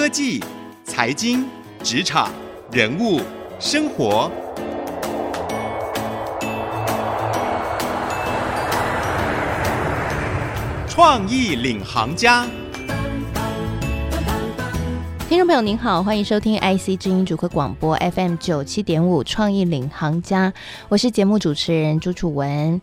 科技、财经、职场、人物、生活，创意领航家。听众朋友您好，欢迎收听 IC 之音主客广播 FM 九七点五创意领航家，我是节目主持人朱楚文。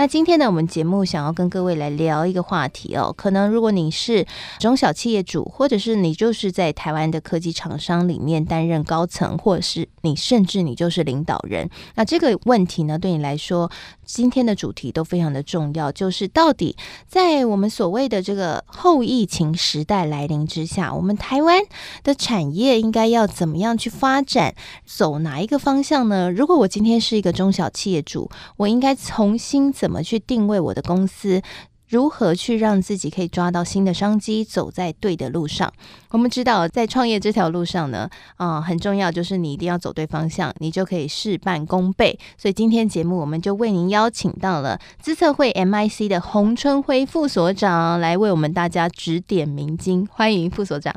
那今天呢，我们节目想要跟各位来聊一个话题哦。可能如果你是中小企业主，或者是你就是在台湾的科技厂商里面担任高层，或者是你甚至你就是领导人，那这个问题呢，对你来说，今天的主题都非常的重要。就是到底在我们所谓的这个后疫情时代来临之下，我们台湾的产业应该要怎么样去发展，走哪一个方向呢？如果我今天是一个中小企业主，我应该重新怎么？去定位我的公司？如何去让自己可以抓到新的商机，走在对的路上？我们知道，在创业这条路上呢，啊、很重要就是你一定要走对方向，你就可以事半功倍。所以今天节目我们就为您邀请到了资策会 MIC 的洪春辉副所长来为我们大家指点迷津。欢迎副所长。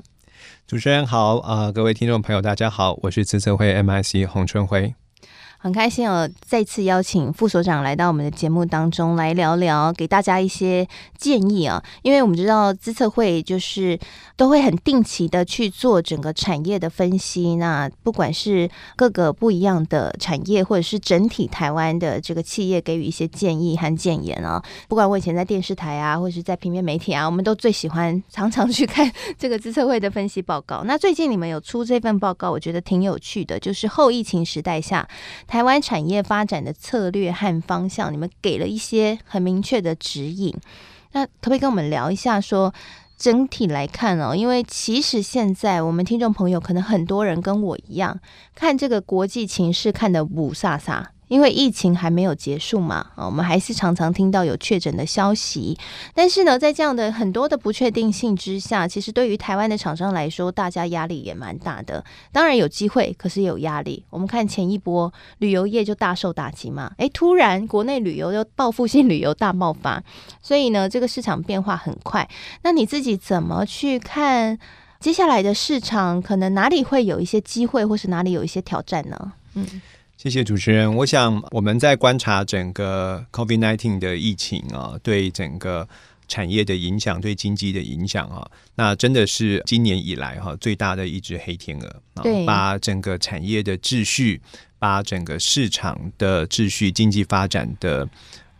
主持人好啊、呃，各位听众朋友大家好，我是资策会 MIC 洪春辉。很开心哦，再次邀请副所长来到我们的节目当中来聊聊，给大家一些建议啊。因为我们知道资策会就是都会很定期的去做整个产业的分析，那不管是各个不一样的产业，或者是整体台湾的这个企业，给予一些建议和建言啊。不管我以前在电视台啊，或者是在平面媒体啊，我们都最喜欢常常去看 这个资策会的分析报告。那最近你们有出这份报告，我觉得挺有趣的，就是后疫情时代下。台湾产业发展的策略和方向，你们给了一些很明确的指引。那可不可以跟我们聊一下说，整体来看哦，因为其实现在我们听众朋友可能很多人跟我一样，看这个国际情势看得五煞煞。因为疫情还没有结束嘛，啊，我们还是常常听到有确诊的消息。但是呢，在这样的很多的不确定性之下，其实对于台湾的厂商来说，大家压力也蛮大的。当然有机会，可是也有压力。我们看前一波旅游业就大受打击嘛，诶，突然国内旅游又报复性旅游大爆发，所以呢，这个市场变化很快。那你自己怎么去看接下来的市场？可能哪里会有一些机会，或是哪里有一些挑战呢？嗯。谢谢主持人。我想我们在观察整个 COVID-19 的疫情啊，对整个产业的影响，对经济的影响啊，那真的是今年以来哈最大的一只黑天鹅啊，把整个产业的秩序，把整个市场的秩序、经济发展的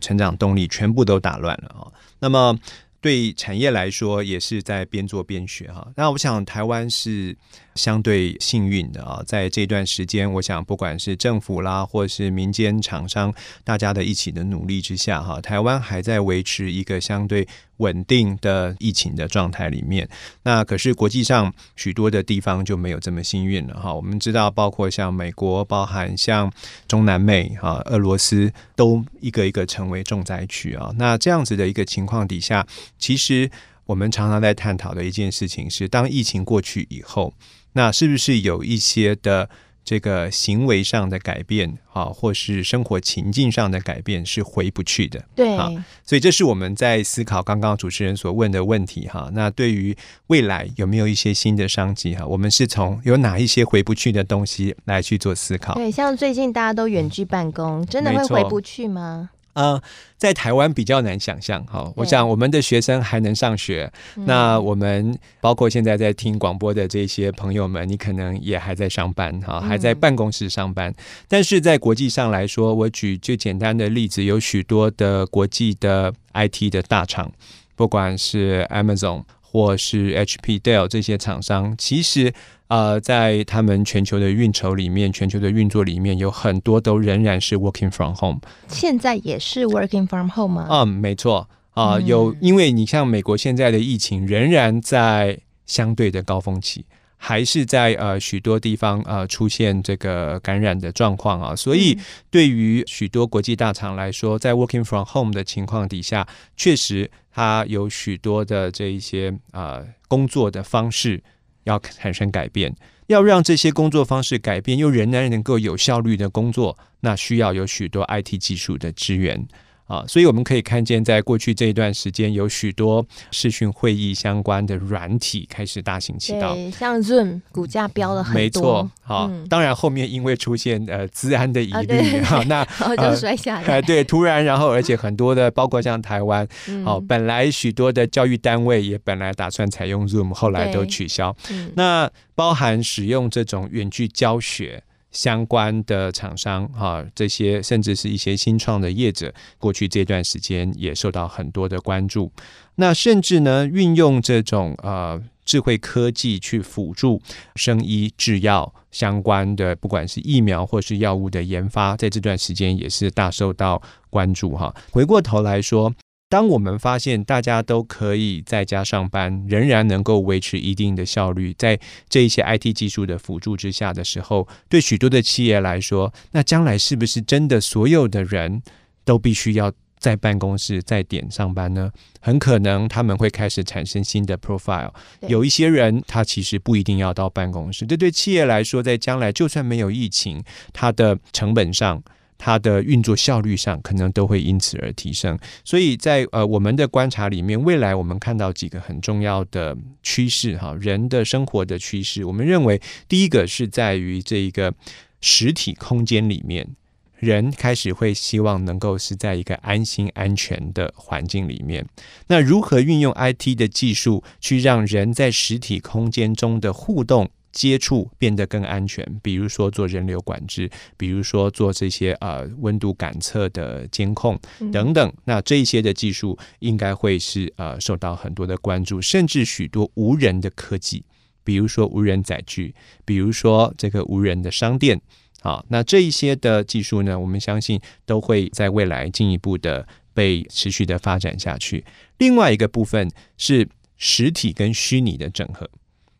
成长动力全部都打乱了啊。那么对产业来说，也是在边做边学哈。那我想台湾是。相对幸运的啊，在这段时间，我想不管是政府啦，或是民间厂商，大家的一起的努力之下，哈，台湾还在维持一个相对稳定的疫情的状态里面。那可是国际上许多的地方就没有这么幸运了哈。我们知道，包括像美国，包含像中南美啊，俄罗斯，都一个一个成为重灾区啊。那这样子的一个情况底下，其实我们常常在探讨的一件事情是，当疫情过去以后。那是不是有一些的这个行为上的改变啊，或是生活情境上的改变是回不去的？对啊，所以这是我们在思考刚刚主持人所问的问题哈。那对于未来有没有一些新的商机哈？我们是从有哪一些回不去的东西来去做思考？对，像最近大家都远距办公，真的会回不去吗？呃，在台湾比较难想象哈。我想我们的学生还能上学，那我们包括现在在听广播的这些朋友们，你可能也还在上班哈，还在办公室上班。但是在国际上来说，我举最简单的例子，有许多的国际的 IT 的大厂，不管是 Amazon 或是 HP、Dell 这些厂商，其实。呃，在他们全球的运筹里面，全球的运作里面，有很多都仍然是 working from home。现在也是 working from home 吗？嗯，没错啊、呃，有，因为你像美国现在的疫情仍然在相对的高峰期，还是在呃许多地方呃出现这个感染的状况啊，所以对于许多国际大厂来说，在 working from home 的情况底下，确实它有许多的这一些呃工作的方式。要产生改变，要让这些工作方式改变，又仍然能够有效率的工作，那需要有许多 IT 技术的支援啊，所以我们可以看见，在过去这一段时间，有许多视讯会议相关的软体开始大行其道。像 Zoom 股价飙了很多。没错，好，嗯、当然后面因为出现呃资安的疑虑，哈、啊，那然后就摔下来。呃、对，突然，然后而且很多的，包括像台湾，好、嗯，本来许多的教育单位也本来打算采用 Zoom，后来都取消。嗯、那包含使用这种远距教学。相关的厂商哈，这些甚至是一些新创的业者，过去这段时间也受到很多的关注。那甚至呢，运用这种呃智慧科技去辅助生医制药相关的，不管是疫苗或是药物的研发，在这段时间也是大受到关注哈。回过头来说。当我们发现大家都可以在家上班，仍然能够维持一定的效率，在这一些 IT 技术的辅助之下的时候，对许多的企业来说，那将来是不是真的所有的人都必须要在办公室在点上班呢？很可能他们会开始产生新的 profile。有一些人他其实不一定要到办公室，这对企业来说，在将来就算没有疫情，它的成本上。它的运作效率上可能都会因此而提升，所以在呃我们的观察里面，未来我们看到几个很重要的趋势哈，人的生活的趋势，我们认为第一个是在于这一个实体空间里面，人开始会希望能够是在一个安心安全的环境里面。那如何运用 IT 的技术去让人在实体空间中的互动？接触变得更安全，比如说做人流管制，比如说做这些呃温度感测的监控等等。那这一些的技术应该会是呃受到很多的关注，甚至许多无人的科技，比如说无人载具，比如说这个无人的商店。好，那这一些的技术呢，我们相信都会在未来进一步的被持续的发展下去。另外一个部分是实体跟虚拟的整合。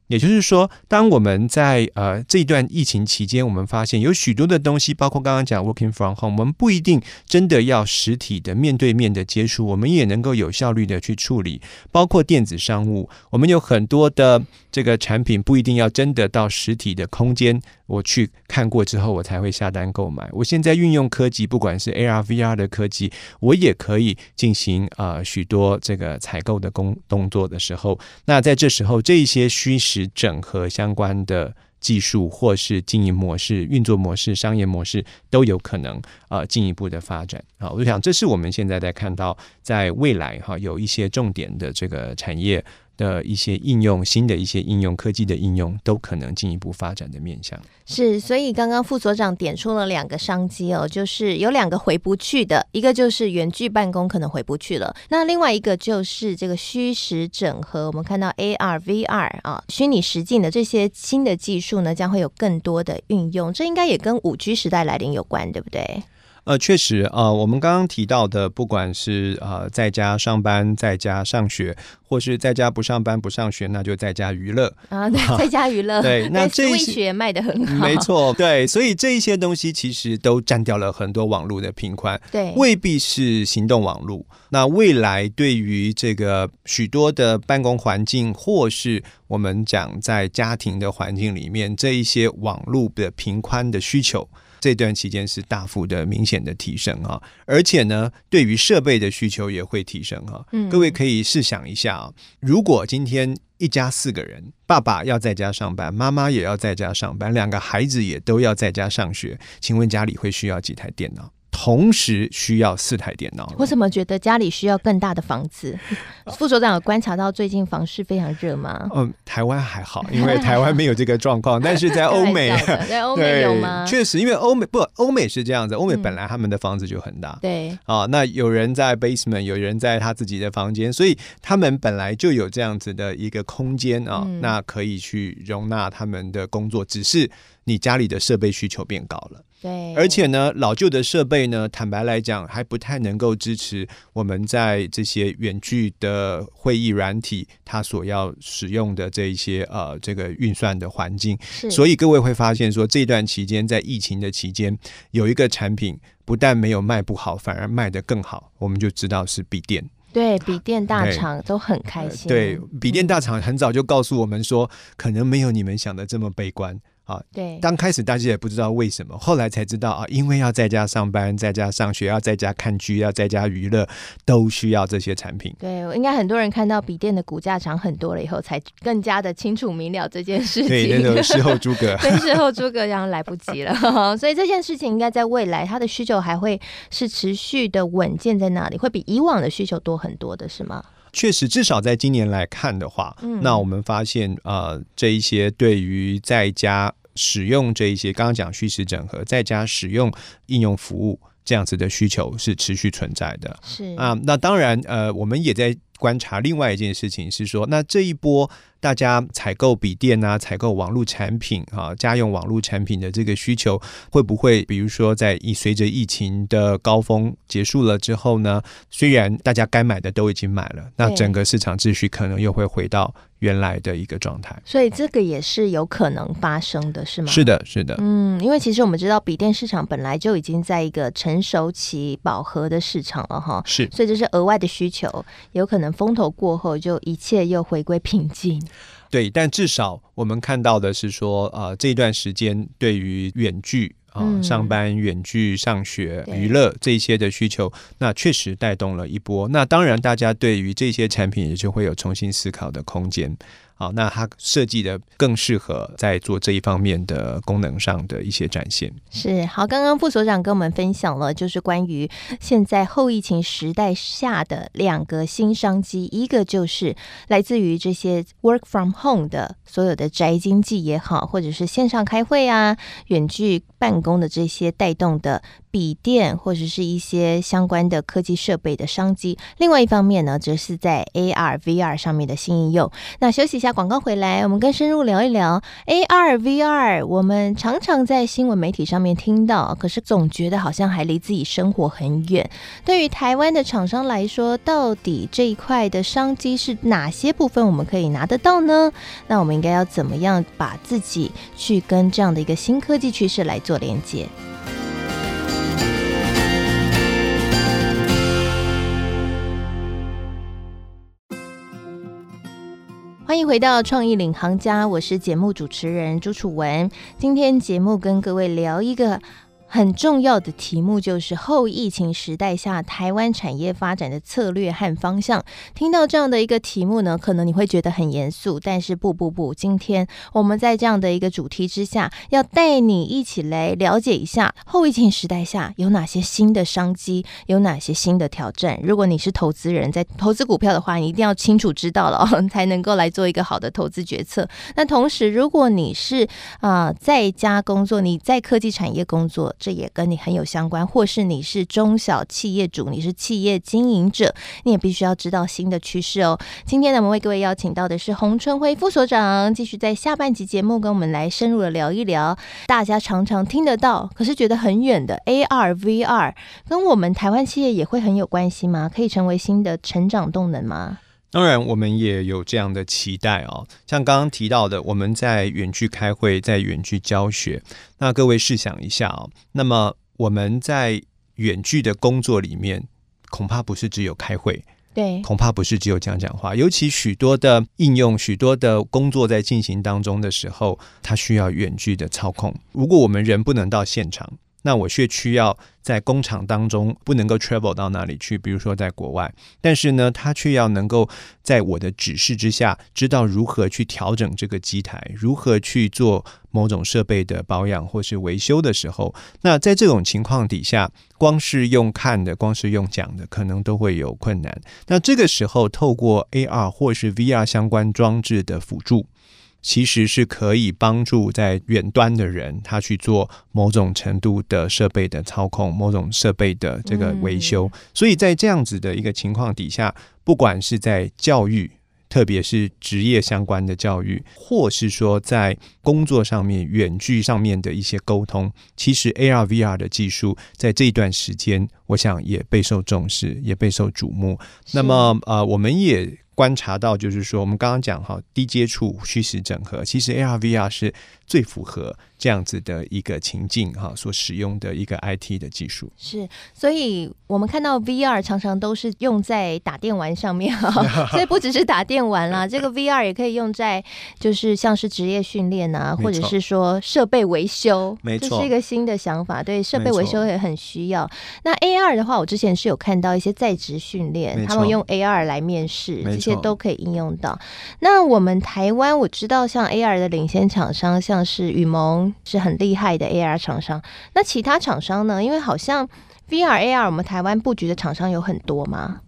也就是说，当我们在呃这一段疫情期间，我们发现有许多的东西，包括刚刚讲 working from home，我们不一定真的要实体的面对面的接触，我们也能够有效率的去处理。包括电子商务，我们有很多的这个产品不一定要真的到实体的空间，我去看过之后，我才会下单购买。我现在运用科技，不管是 AR、VR 的科技，我也可以进行呃许多这个采购的工动作的时候，那在这时候，这一些虚实整合相关的技术，或是经营模式、运作模式、商业模式，都有可能啊进一步的发展啊。我想，这是我们现在在看到，在未来哈有一些重点的这个产业。的一些应用，新的一些应用，科技的应用都可能进一步发展的面向。是，所以刚刚副所长点出了两个商机哦，就是有两个回不去的，一个就是远距办公可能回不去了，那另外一个就是这个虚实整合。我们看到 AR、VR 啊，虚拟实境的这些新的技术呢，将会有更多的运用。这应该也跟五 G 时代来临有关，对不对？呃，确实啊，呃，我们刚刚提到的，不管是呃在家上班、在家上学，或是在家不上班不上学，那就在家娱乐啊，对，在家娱乐，对，那这一些卖的很好，没错，对，所以这一些东西其实都占掉了很多网络的频宽，对，未必是行动网络。那未来对于这个许多的办公环境，或是我们讲在家庭的环境里面，这一些网络的频宽的需求。这段期间是大幅的、明显的提升啊，而且呢，对于设备的需求也会提升啊。嗯，各位可以试想一下啊，如果今天一家四个人，爸爸要在家上班，妈妈也要在家上班，两个孩子也都要在家上学，请问家里会需要几台电脑？同时需要四台电脑。我怎么觉得家里需要更大的房子？副所长有观察到最近房市非常热吗？嗯，台湾还好，因为 台湾没有这个状况。但是在欧美，在欧美有吗？确实，因为欧美不，欧美是这样子。欧美本来他们的房子就很大，嗯、对啊。那有人在 basement，有人在他自己的房间，所以他们本来就有这样子的一个空间啊，嗯、那可以去容纳他们的工作。只是你家里的设备需求变高了。对，而且呢，老旧的设备呢，坦白来讲，还不太能够支持我们在这些远距的会议软体，它所要使用的这一些呃这个运算的环境。是所以各位会发现说，这段期间在疫情的期间，有一个产品不但没有卖不好，反而卖得更好，我们就知道是笔电。对，笔电大厂都很开心。对，笔电大厂很早就告诉我们说，可能没有你们想的这么悲观。啊，对，刚开始大家也不知道为什么，后来才知道啊，因为要在家上班，在家上学，要在家看剧，要在家娱乐，都需要这些产品。对，应该很多人看到笔电的股价涨很多了以后，才更加的清楚明了这件事情。对，那种事后诸葛，对，事后诸葛，然后来不及了。所以这件事情应该在未来，它的需求还会是持续的稳健在那里，会比以往的需求多很多的，是吗？确实，至少在今年来看的话，嗯、那我们发现，呃，这一些对于在家使用这一些，刚刚讲虚实整合，在家使用应用服务这样子的需求是持续存在的。是啊，那当然，呃，我们也在观察另外一件事情，是说，那这一波。大家采购笔电啊，采购网络产品啊，家用网络产品的这个需求会不会，比如说在一随着疫情的高峰结束了之后呢？虽然大家该买的都已经买了，那整个市场秩序可能又会回到原来的一个状态。所以这个也是有可能发生的，是吗？是的，是的。嗯，因为其实我们知道笔电市场本来就已经在一个成熟期饱和的市场了，哈。是。所以这是额外的需求，有可能风头过后就一切又回归平静。对，但至少我们看到的是说，呃，这一段时间对于远距啊、呃、上班、远距上学、娱乐这些的需求，那确实带动了一波。那当然，大家对于这些产品也就会有重新思考的空间。好，那它设计的更适合在做这一方面的功能上的一些展现。是好，刚刚副所长跟我们分享了，就是关于现在后疫情时代下的两个新商机，一个就是来自于这些 work from home 的所有的宅经济也好，或者是线上开会啊、远距办公的这些带动的。笔电或者是一些相关的科技设备的商机，另外一方面呢，则是在 AR、VR 上面的新应用。那休息一下，广告回来，我们更深入聊一聊 AR、VR。我们常常在新闻媒体上面听到，可是总觉得好像还离自己生活很远。对于台湾的厂商来说，到底这一块的商机是哪些部分我们可以拿得到呢？那我们应该要怎么样把自己去跟这样的一个新科技趋势来做连接？欢迎回到创意领航家，我是节目主持人朱楚文。今天节目跟各位聊一个。很重要的题目就是后疫情时代下台湾产业发展的策略和方向。听到这样的一个题目呢，可能你会觉得很严肃，但是不不不，今天我们在这样的一个主题之下，要带你一起来了解一下后疫情时代下有哪些新的商机，有哪些新的挑战。如果你是投资人，在投资股票的话，你一定要清楚知道了哦，才能够来做一个好的投资决策。那同时，如果你是啊、在家工作，你在科技产业工作。这也跟你很有相关，或是你是中小企业主，你是企业经营者，你也必须要知道新的趋势哦。今天呢，我们为各位邀请到的是洪春辉副所长，继续在下半集节目跟我们来深入的聊一聊，大家常常听得到，可是觉得很远的 AR、VR，跟我们台湾企业也会很有关系吗？可以成为新的成长动能吗？当然，我们也有这样的期待哦。像刚刚提到的，我们在远距开会，在远距教学。那各位试想一下哦，那么我们在远距的工作里面，恐怕不是只有开会，对，恐怕不是只有讲讲话。尤其许多的应用，许多的工作在进行当中的时候，它需要远距的操控。如果我们人不能到现场，那我却需要在工厂当中不能够 travel 到哪里去，比如说在国外，但是呢，他却要能够在我的指示之下，知道如何去调整这个机台，如何去做某种设备的保养或是维修的时候，那在这种情况底下，光是用看的，光是用讲的，可能都会有困难。那这个时候，透过 AR 或是 VR 相关装置的辅助。其实是可以帮助在远端的人，他去做某种程度的设备的操控，某种设备的这个维修。嗯。所以在这样子的一个情况底下，不管是在教育，特别是职业相关的教育，或是说在工作上面远距上面的一些沟通，其实 AR、VR 的技术在这一段时间，我想也备受重视，也备受瞩目。那么，呃，我们也观察到，就是说我们刚刚讲哈，低接触虚实整合，其实 AR VR 是最符合这样子的一个情境哈，所使用的一个 IT 的技术。是，所以我们看到 VR 常常都是用在打电玩上面哈，所以不只是打电玩啦，这个 VR 也可以用在就是像是职业训练啊，或者是说设备维修，没错，这是一个新的想法。对，设备维修也很需要。那 AR 的话，我之前是有看到一些在职训练，他们用 AR 来面试，这些都可以应用到。那我们台湾我知道，像 AR 的领先厂商，像是雨萌是很厉害的 AR 厂商。那其他厂商呢？因为好像 VR AR 我们台湾布局的厂商有很多吗？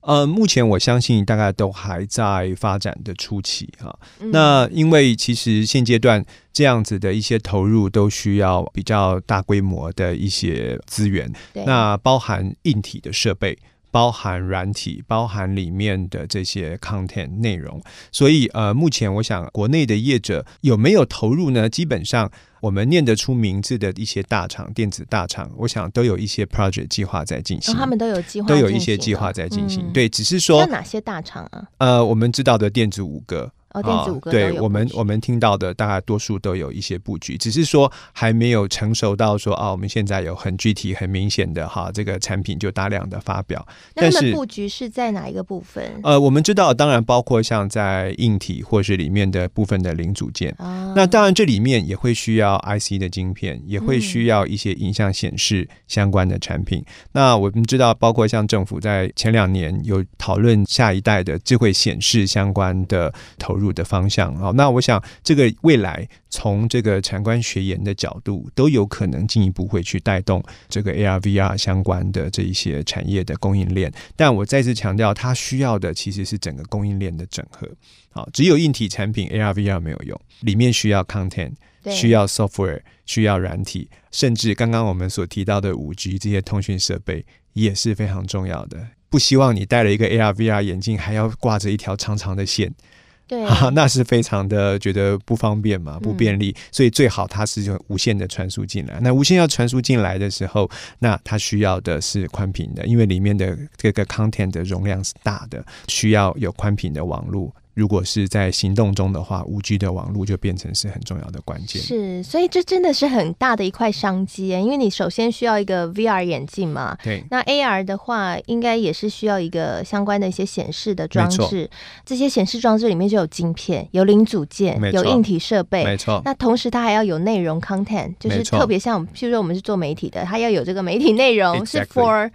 呃，目前我相信大概都还在发展的初期哈、啊。那因为其实现阶段这样子的一些投入都需要比较大规模的一些资源，那包含硬体的设备。包含软体，包含里面的这些 content 内容，所以呃，目前我想国内的业者有没有投入呢？基本上我们念得出名字的一些大厂，电子大厂，我想都有一些 project 计划在进行，哦，他们都有计划，都有一些计划在进行。嗯、对，只是说哪些大厂啊？呃，我们知道的电子五个。哦，电子五个、哦、对我们我们听到的大概多数都有一些布局，只是说还没有成熟到说啊，我们现在有很具体、很明显的哈，这个产品就大量的发表。但是布局是在哪一个部分？呃，我们知道，当然包括像在硬体或是里面的部分的零组件。哦、那当然这里面也会需要 IC 的晶片，也会需要一些影像显示相关的产品。嗯、那我们知道，包括像政府在前两年有讨论下一代的智慧显示相关的投入的方向啊，那我想这个未来从这个产官学研的角度都有可能进一步会去带动这个 AR VR 相关的这一些产业的供应链。但我再次强调，它需要的其实是整个供应链的整合。好，只有硬体产品 AR VR 没有用，里面需要 content，需要 software，需要软体，甚至刚刚我们所提到的五 G 这些通讯设备也是非常重要的。不希望你戴了一个 AR VR 眼镜，还要挂着一条长长的线。对、啊，那是非常的觉得不方便嘛，不便利，嗯、所以最好它是用无线的传输进来。那无线要传输进来的时候，那它需要的是宽频的，因为里面的这个 content 的容量是大的，需要有宽频的网络。如果是在行动中的话，五 G 的网络就变成是很重要的关键。是，所以这真的是很大的一块商机，因为你首先需要一个 VR 眼镜嘛。对。那 AR 的话，应该也是需要一个相关的一些显示的装置。这些显示装置里面就有晶片、有零组件、有硬体设备。没错。那同时它还要有内容 content，就是特别像，譬如说我们是做媒体的，它要有这个媒体内容是 for。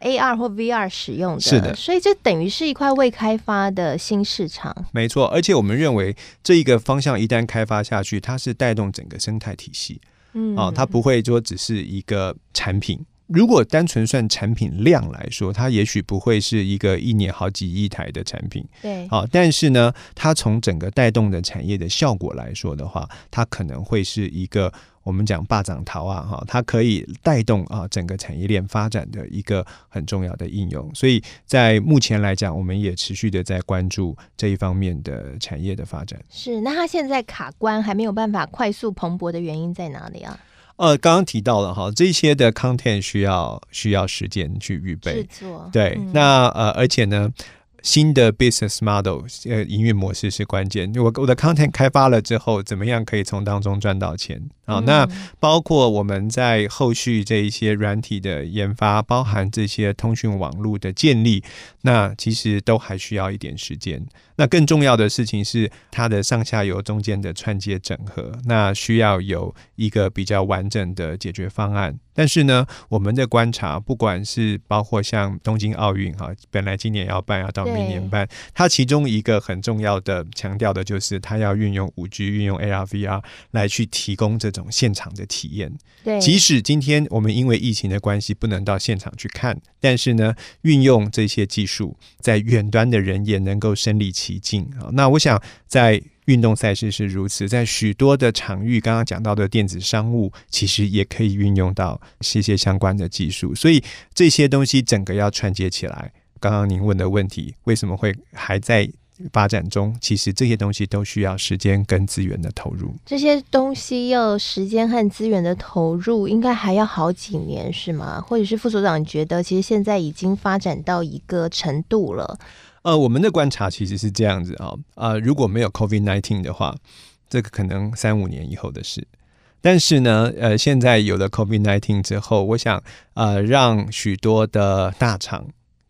AR 或 VR 使用的，是的，所以这等于是一块未开发的新市场。没错，而且我们认为这一个方向一旦开发下去，它是带动整个生态体系。嗯，哦，它不会说只是一个产品。如果单纯算产品量来说，它也许不会是一个一年好几亿台的产品。对，好，但是呢，它从整个带动的产业的效果来说的话，它可能会是一个。我们讲霸掌桃啊，哈，它可以带动啊整个产业链发展的一个很重要的应用。所以在目前来讲，我们也持续的在关注这一方面的产业的发展。是，那它现在卡关还没有办法快速蓬勃的原因在哪里啊？呃，刚刚提到了哈，这些的 content 需要需要时间去预备制作。对，嗯、那呃，而且呢。新的 business model，呃，营运模式是关键。我我的 content 开发了之后，怎么样可以从当中赚到钱？好，那包括我们在后续这一些软体的研发，包含这些通讯网络的建立，那其实都还需要一点时间。那更重要的事情是它的上下游中间的串接整合，那需要有一个比较完整的解决方案。但是呢，我们的观察，不管是包括像东京奥运哈，本来今年要办，要到明年办，它其中一个很重要的强调的就是它要运用五 G，运用 AR VR 来去提供这种现场的体验。对，即使今天我们因为疫情的关系不能到现场去看，但是呢，运用这些技术，在远端的人也能够身临其境。极尽啊！那我想，在运动赛事是如此，在许多的场域，刚刚讲到的电子商务，其实也可以运用到这些相关的技术。所以这些东西整个要串接起来。刚刚您问的问题，为什么会还在发展中？其实这些东西都需要时间跟资源的投入。这些东西要时间和资源的投入，应该还要好几年，是吗？或者是副所长，觉得其实现在已经发展到一个程度了？呃，我们的观察其实是这样子啊，呃，如果没有 COVID-19 的话，这个可能三五年以后的事。但是呢，呃，现在有了 COVID-19 之后，我想，呃，让许多的大厂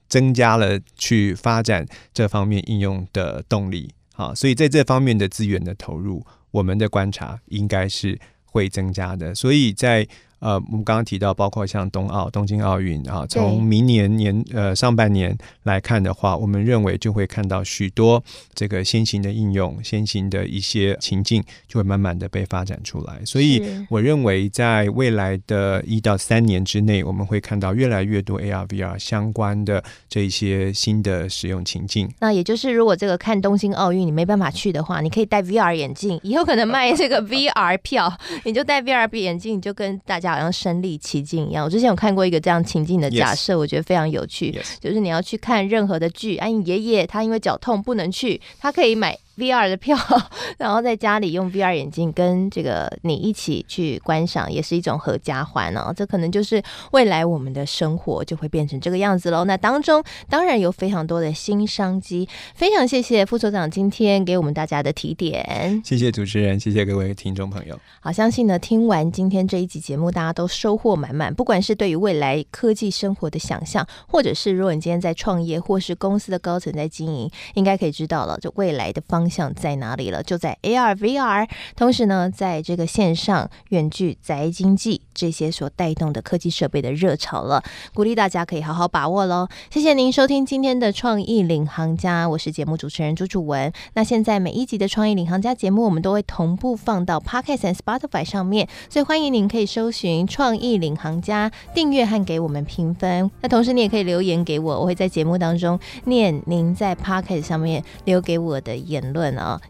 增加了去发展这方面应用的动力，啊，所以在这方面的资源的投入，我们的观察应该是会增加的。所以在呃，我们刚刚提到，包括像冬奥、东京奥运啊，从明年年呃上半年来看的话，我们认为就会看到许多这个先行的应用、先行的一些情境，就会慢慢的被发展出来。所以，我认为在未来的一到三年之内，我们会看到越来越多 AR、VR 相关的这一些新的使用情境。那也就是，如果这个看东京奥运你没办法去的话，你可以戴 VR 眼镜，以后可能卖这个 VR 票，你就戴 VR 眼镜，你就跟大家。好像身临其境一样。我之前有看过一个这样情境的假设，yes. 我觉得非常有趣。Yes. 就是你要去看任何的剧，哎，你爷爷他因为脚痛不能去，他可以买。VR 的票，然后在家里用 VR 眼镜跟这个你一起去观赏，也是一种合家欢哦。这可能就是未来我们的生活就会变成这个样子喽。那当中当然有非常多的新商机，非常谢谢副所长今天给我们大家的提点。谢谢主持人，谢谢各位听众朋友。好，相信呢听完今天这一集节目，大家都收获满满。不管是对于未来科技生活的想象，或者是如果你今天在创业，或是公司的高层在经营，应该可以知道了，就未来的方向。在哪里了？就在 AR、VR，同时呢，在这个线上远距宅经济这些所带动的科技设备的热潮了，鼓励大家可以好好把握喽。谢谢您收听今天的创意领航家，我是节目主持人朱楚文。那现在每一集的创意领航家节目，我们都会同步放到 Podcast 和 Spotify 上面，所以欢迎您可以搜寻创意领航家订阅和给我们评分。那同时你也可以留言给我，我会在节目当中念您在 Podcast 上面留给我的言论。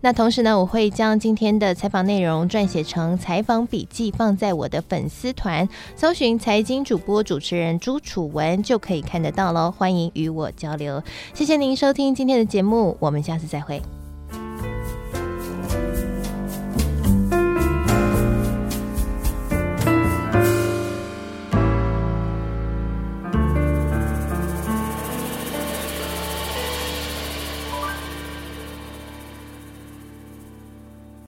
那同时呢，我会将今天的采访内容撰写成采访笔记，放在我的粉丝团，搜寻财经主播主持人朱楚文就可以看得到喽。欢迎与我交流，谢谢您收听今天的节目，我们下次再会。